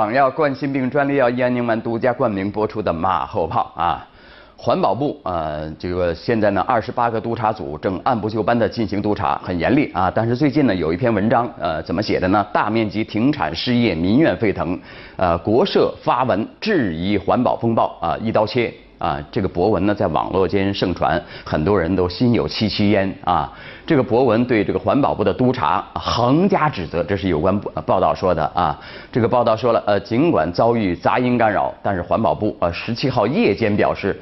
港药冠心病专利药燕宁丸独家冠名播出的马后炮啊。环保部呃，这个现在呢，二十八个督查组正按部就班的进行督查，很严厉啊。但是最近呢，有一篇文章，呃，怎么写的呢？大面积停产失业，民怨沸腾，呃，国社发文质疑环保风暴啊，一刀切。啊，这个博文呢在网络间盛传，很多人都心有戚戚焉啊。这个博文对这个环保部的督查横加指责，这是有关报道说的啊。这个报道说了，呃，尽管遭遇杂音干扰，但是环保部呃十七号夜间表示，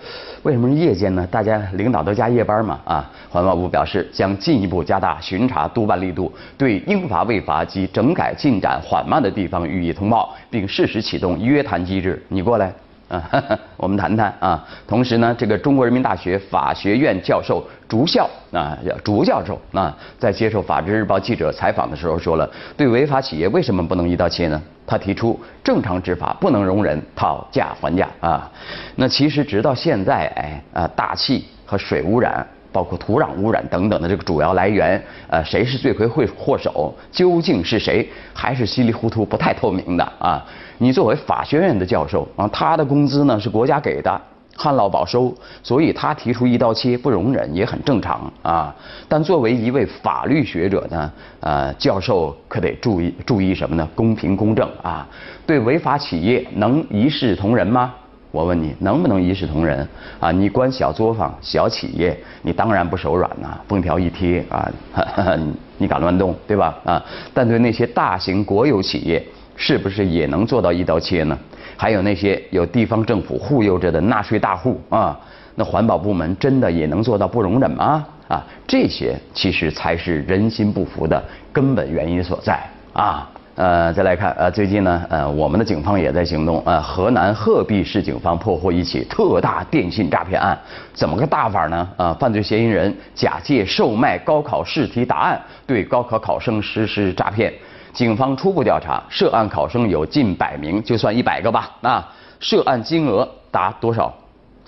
为什么是夜间呢？大家领导都加夜班嘛啊。环保部表示将进一步加大巡查督办力度，对应罚未罚及整改进展缓慢的地方予以通报，并适时启动约谈机制。你过来。啊，我们谈谈啊。同时呢，这个中国人民大学法学院教授竹校啊，竹教授啊，在接受《法制日报》记者采访的时候说了，对违法企业为什么不能一刀切呢？他提出，正常执法不能容忍讨价还价啊。那其实直到现在，哎啊，大气和水污染。包括土壤污染等等的这个主要来源，呃，谁是罪魁祸祸首？究竟是谁？还是稀里糊涂、不太透明的啊？你作为法学院的教授啊，他的工资呢是国家给的，旱涝保收，所以他提出一刀切不容忍也很正常啊。但作为一位法律学者呢，呃，教授可得注意注意什么呢？公平公正啊，对违法企业能一视同仁吗？我问你能不能一视同仁啊？你管小作坊、小企业，你当然不手软呐，封条一贴啊，你敢乱动对吧？啊，但对那些大型国有企业，是不是也能做到一刀切呢？还有那些有地方政府护佑着的纳税大户啊，那环保部门真的也能做到不容忍吗？啊，这些其实才是人心不服的根本原因所在啊。呃，再来看，呃，最近呢，呃，我们的警方也在行动，呃，河南鹤壁市警方破获一起特大电信诈骗案，怎么个大法呢？呃，犯罪嫌疑人假借售卖高考试题答案，对高考考生实施诈骗。警方初步调查，涉案考生有近百名，就算一百个吧，啊，涉案金额达多少？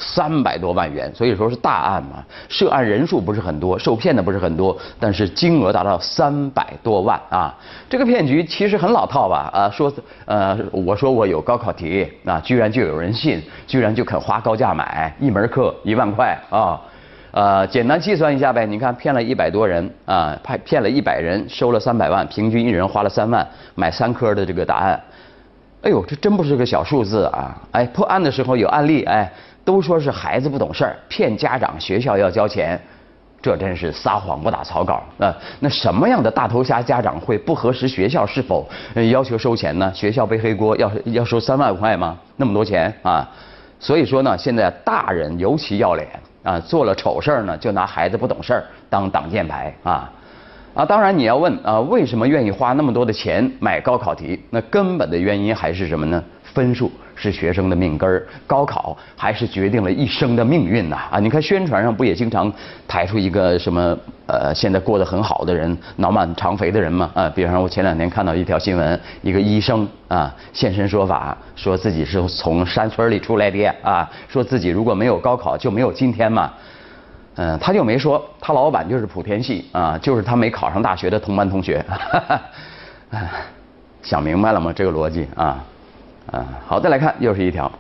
三百多万元，所以说是大案嘛。涉案人数不是很多，受骗的不是很多，但是金额达到三百多万啊！这个骗局其实很老套吧？啊，说呃，我说我有高考题啊，居然就有人信，居然就肯花高价买一门课一万块啊！呃，简单计算一下呗，你看骗了一百多人啊，骗骗了一百人，收了三百万，平均一人花了三万买三科的这个答案。哎呦，这真不是个小数字啊！哎，破案的时候有案例，哎。都说是孩子不懂事儿，骗家长，学校要交钱，这真是撒谎不打草稿啊！那什么样的大头虾家长会不核实学校是否要求收钱呢？学校背黑锅要要收三万块吗？那么多钱啊！所以说呢，现在大人尤其要脸啊，做了丑事儿呢，就拿孩子不懂事儿当挡箭牌啊！啊，当然你要问啊，为什么愿意花那么多的钱买高考题？那根本的原因还是什么呢？分数是学生的命根儿，高考还是决定了一生的命运呐！啊，你看宣传上不也经常抬出一个什么呃，现在过得很好的人，脑满肠肥的人吗？啊，比方说我前两天看到一条新闻，一个医生啊现身说法，说自己是从山村里出来的啊，说自己如果没有高考就没有今天嘛。嗯，他就没说他老板就是莆田系啊，就是他没考上大学的同班同学。想明白了吗？这个逻辑啊，啊，好，再来看又是一条。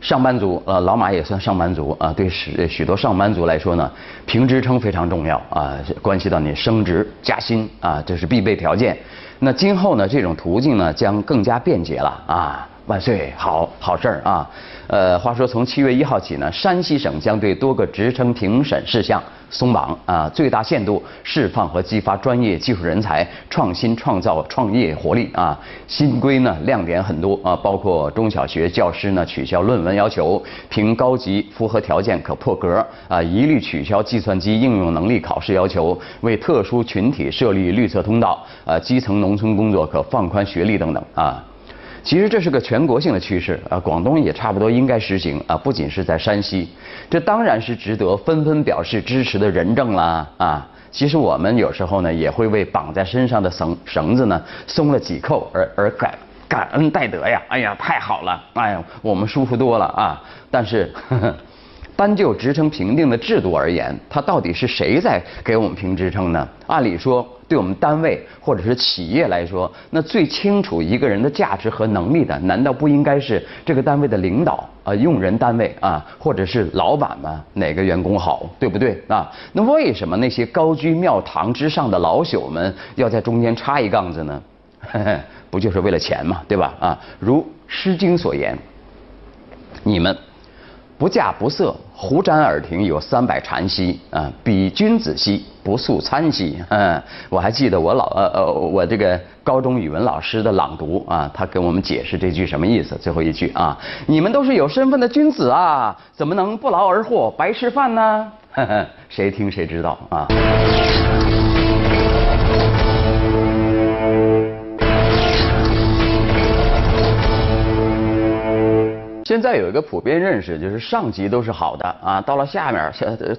上班族，呃，老马也算上班族啊。对许许多上班族来说呢，评职称非常重要啊，关系到你升职加薪啊，这是必备条件。那今后呢，这种途径呢将更加便捷了啊。万岁，好好事儿啊！呃，话说从七月一号起呢，山西省将对多个职称评审事项松绑啊，最大限度释放和激发专业技术人才创新创造创业活力啊。新规呢亮点很多啊，包括中小学教师呢取消论文要求，评高级符合条件可破格啊，一律取消计算机应用能力考试要求，为特殊群体设立绿色通道啊，基层农村工作可放宽学历等等啊。其实这是个全国性的趋势啊，广东也差不多应该实行啊，不仅是在山西，这当然是值得纷纷表示支持的人证啦啊。其实我们有时候呢也会为绑在身上的绳绳子呢松了几扣而而感感恩戴德呀，哎呀太好了，哎呀我们舒服多了啊。但是 单就职称评定的制度而言，它到底是谁在给我们评职称呢？按理说，对我们单位或者是企业来说，那最清楚一个人的价值和能力的，难道不应该是这个单位的领导啊、用人单位啊，或者是老板吗？哪个员工好，对不对啊？那为什么那些高居庙堂之上的老朽们要在中间插一杠子呢？不就是为了钱嘛，对吧？啊，如《诗经》所言，你们。不嫁不色，胡瞻耳庭有三百禅兮啊！比君子兮，不素餐兮。嗯，我还记得我老呃呃，我这个高中语文老师的朗读啊，他跟我们解释这句什么意思？最后一句啊，你们都是有身份的君子啊，怎么能不劳而获，白吃饭呢？谁听谁知道啊？现在有一个普遍认识，就是上级都是好的啊，到了下面，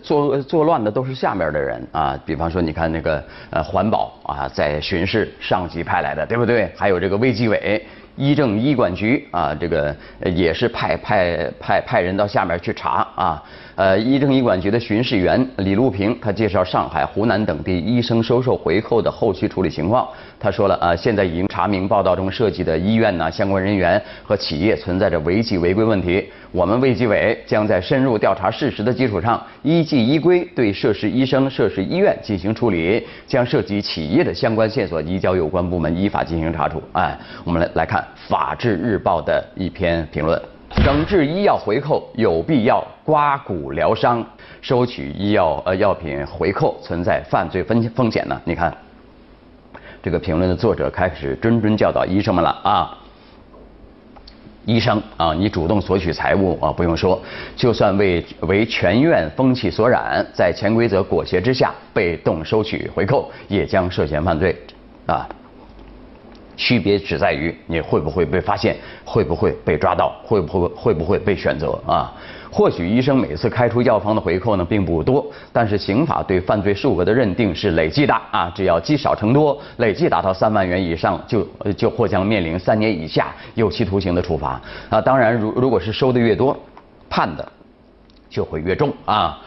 作作乱的都是下面的人啊。比方说，你看那个呃环保啊，在巡视，上级派来的，对不对？还有这个卫计委。医政医管局啊，这个也是派派派派人到下面去查啊。呃，医政医管局的巡视员李路平，他介绍上海、湖南等地医生收受回扣的后续处理情况。他说了啊，现在已经查明报道中涉及的医院呐、相关人员和企业存在着违纪违规问题。我们卫计委将在深入调查事实的基础上，依纪依规对涉事医生、涉事医院进行处理，将涉及企业的相关线索移交有关部门依法进行查处。哎，我们来来看《法制日报》的一篇评论：整治医药回扣有必要，刮骨疗伤，收取医药呃药品回扣存在犯罪风风险呢？你看，这个评论的作者开始谆谆教导医生们了啊。医生啊，你主动索取财物啊，不用说，就算为为全院风气所染，在潜规则裹挟之下被动收取回扣，也将涉嫌犯罪啊。区别只在于你会不会被发现，会不会被抓到，会不会会不会被选择啊？或许医生每次开出药方的回扣呢并不多，但是刑法对犯罪数额的认定是累计的啊，只要积少成多，累计达到三万元以上，就就或将面临三年以下有期徒刑的处罚啊。当然，如如果是收的越多，判的就会越重啊。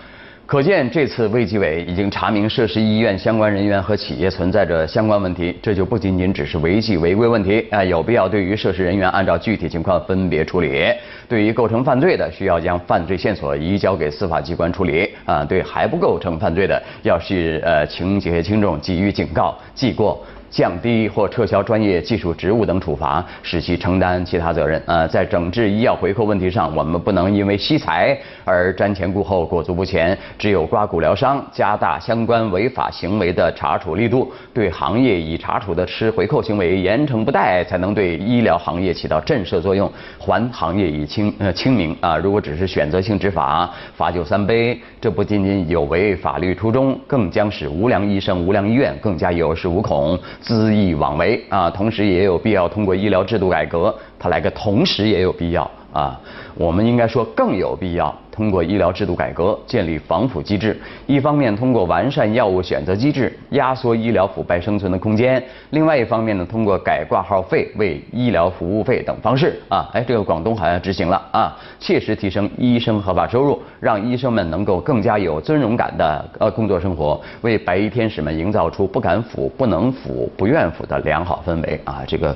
可见，这次卫计委已经查明涉事医院相关人员和企业存在着相关问题，这就不仅仅只是违纪违规问题啊，有必要对于涉事人员按照具体情况分别处理。对于构成犯罪的，需要将犯罪线索移交给司法机关处理啊；对还不构成犯罪的，要是呃情节轻重，给予警告、记过。降低或撤销专业技术职务等处罚，使其承担其他责任。呃，在整治医药回扣问题上，我们不能因为惜财而瞻前顾后、裹足不前。只有刮骨疗伤，加大相关违法行为的查处力度，对行业已查处的吃回扣行为严惩不贷，才能对医疗行业起到震慑作用，还行业以清呃清明啊！如果只是选择性执法，罚酒三杯，这不仅仅有违法律初衷，更将使无良医生、无良医院更加有恃无恐。恣意妄为啊！同时也有必要通过医疗制度改革，它来个同时也有必要啊！我们应该说更有必要。通过医疗制度改革，建立防腐机制。一方面通过完善药物选择机制，压缩医疗腐败生存的空间；另外一方面呢，通过改挂号费为医疗服务费等方式啊，哎，这个广东好像执行了啊，切实提升医生合法收入，让医生们能够更加有尊荣感的呃工作生活，为白衣天使们营造出不敢腐、不能腐、不愿腐的良好氛围啊。这个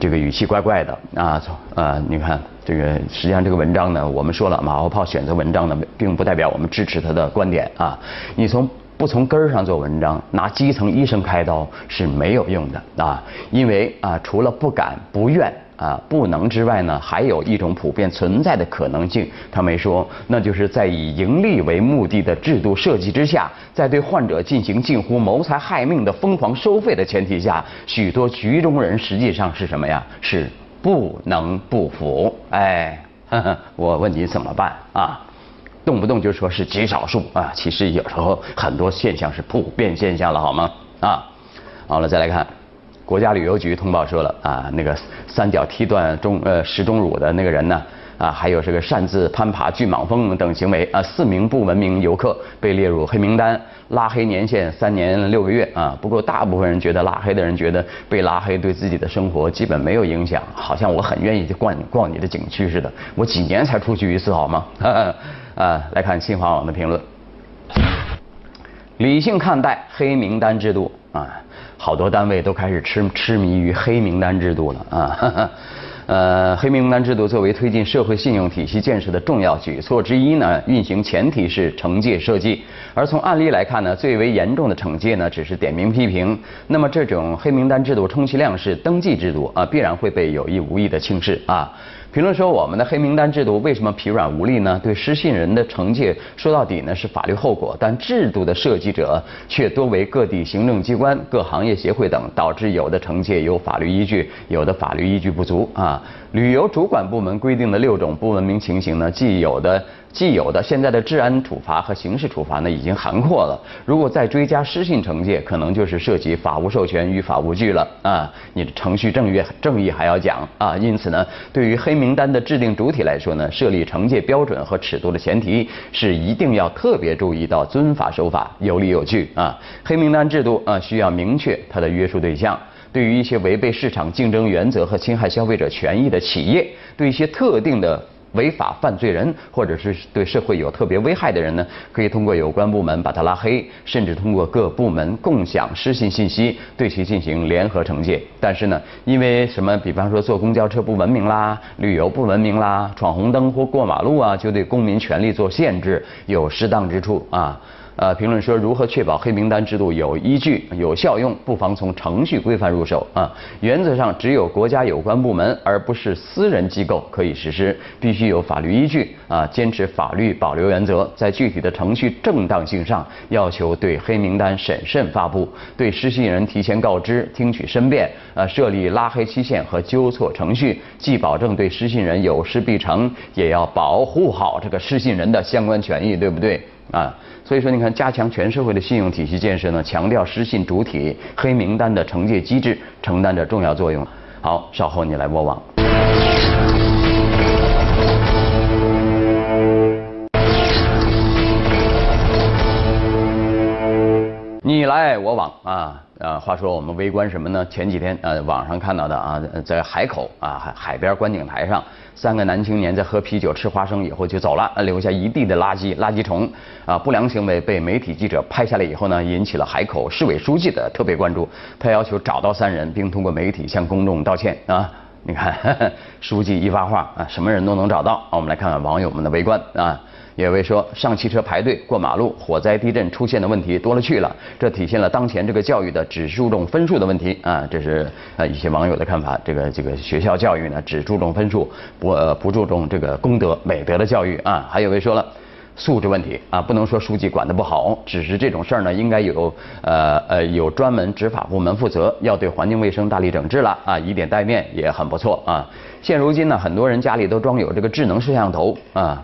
这个语气怪怪的啊，啊，你看。这个实际上这个文章呢，我们说了，马后炮选择文章呢，并不代表我们支持他的观点啊。你从不从根儿上做文章，拿基层医生开刀是没有用的啊。因为啊，除了不敢、不愿啊、不能之外呢，还有一种普遍存在的可能性，他没说，那就是在以盈利为目的的制度设计之下，在对患者进行近乎谋财害命的疯狂收费的前提下，许多局中人实际上是什么呀？是。不能不服，哎，我问你怎么办啊？动不动就说是极少数啊，其实有时候很多现象是普遍现象了，好吗？啊，好了，再来看，国家旅游局通报说了啊，那个三角踢断中呃石钟乳的那个人呢？啊，还有这个擅自攀爬巨蟒峰等行为啊，四名不文明游客被列入黑名单，拉黑年限三年六个月啊。不过大部分人觉得拉黑的人觉得被拉黑对自己的生活基本没有影响，好像我很愿意去逛逛你的景区似的，我几年才出去一次好吗？啊，来看新华网的评论，理性看待黑名单制度啊，好多单位都开始痴痴迷于黑名单制度了啊。呃，黑名单制度作为推进社会信用体系建设的重要举措之一呢，运行前提是惩戒设计。而从案例来看呢，最为严重的惩戒呢，只是点名批评。那么这种黑名单制度充其量是登记制度啊，必然会被有意无意的轻视啊。评论说，我们的黑名单制度为什么疲软无力呢？对失信人的惩戒，说到底呢是法律后果，但制度的设计者却多为各地行政机关、各行业协会等，导致有的惩戒有法律依据，有的法律依据不足啊。旅游主管部门规定的六种不文明情形呢，既有的。既有的现在的治安处罚和刑事处罚呢，已经涵括了。如果再追加失信惩戒，可能就是涉及法无授权与法无据了啊！你的程序正义正义还要讲啊！因此呢，对于黑名单的制定主体来说呢，设立惩戒标准和尺度的前提是一定要特别注意到遵法守法、有理有据啊！黑名单制度啊，需要明确它的约束对象。对于一些违背市场竞争原则和侵害消费者权益的企业，对一些特定的。违法犯罪人，或者是对社会有特别危害的人呢，可以通过有关部门把他拉黑，甚至通过各部门共享失信信息，对其进行联合惩戒。但是呢，因为什么，比方说坐公交车不文明啦，旅游不文明啦，闯红灯或过马路啊，就对公民权利做限制，有适当之处啊。呃，评论说如何确保黑名单制度有依据、有效用，不妨从程序规范入手啊。原则上，只有国家有关部门，而不是私人机构可以实施，必须有法律依据啊。坚持法律保留原则，在具体的程序正当性上，要求对黑名单审慎发布，对失信人提前告知、听取申辩，呃，设立拉黑期限和纠错程序，既保证对失信人有失必惩，也要保护好这个失信人的相关权益，对不对？啊，所以说你看，加强全社会的信用体系建设呢，强调失信主体黑名单的惩戒机制承担着重要作用。好，稍后你来播网。来我往啊。呃，话说我们围观什么呢？前几天呃，网上看到的啊，在海口啊海海边观景台上，三个男青年在喝啤酒吃花生以后就走了，留下一地的垃圾垃圾虫啊，不良行为被媒体记者拍下来以后呢，引起了海口市委书记的特别关注，他要求找到三人，并通过媒体向公众道歉啊。你看，书记一发话啊，什么人都能找到。我们来看看网友们的围观啊。有位说，上汽车排队过马路，火灾、地震出现的问题多了去了，这体现了当前这个教育的只注重分数的问题啊。这是呃一些网友的看法。这个这个学校教育呢，只注重分数，不不注重这个公德美德的教育啊。还有位说了，素质问题啊，不能说书记管得不好，只是这种事儿呢，应该有呃呃有专门执法部门负责，要对环境卫生大力整治了啊，以点带面也很不错啊。现如今呢，很多人家里都装有这个智能摄像头啊。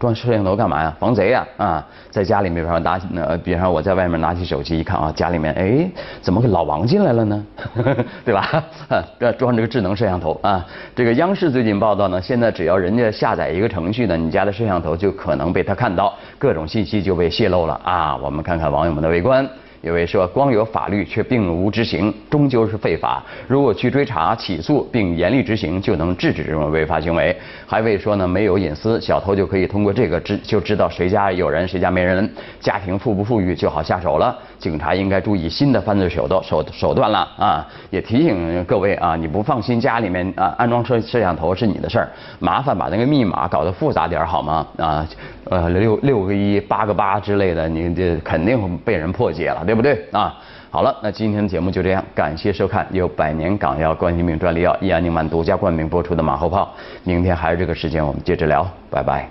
装摄像头干嘛呀？防贼呀！啊，在家里面，比方拿，呃，比方我在外面拿起手机一看啊，家里面，哎，怎么老王进来了呢？对吧？哈装这个智能摄像头啊。这个央视最近报道呢，现在只要人家下载一个程序呢，你家的摄像头就可能被他看到，各种信息就被泄露了啊。我们看看网友们的围观。有位说，光有法律却并无执行，终究是废法。如果去追查、起诉并严厉执行，就能制止这种违法行为。还未说呢，没有隐私，小偷就可以通过这个知就知道谁家有人，谁家没人，家庭富不富裕就好下手了。警察应该注意新的犯罪手段手手段了啊！也提醒各位啊，你不放心家里面啊安装摄摄像头是你的事儿，麻烦把那个密码搞得复杂点好吗？啊，呃六六个一八个八之类的，你这肯定会被人破解了。对不对啊？好了，那今天的节目就这样，感谢收看由百年港药冠心病专利药益安宁丸独家冠名播出的马后炮。明天还是这个时间，我们接着聊，拜拜。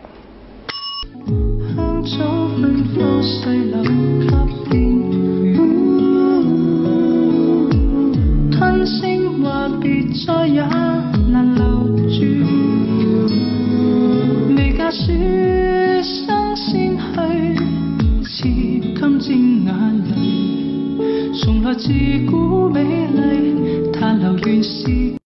话别再也难留住，未嫁书生先去，似沾襟眼泪，从来自古美丽，叹流怨诗。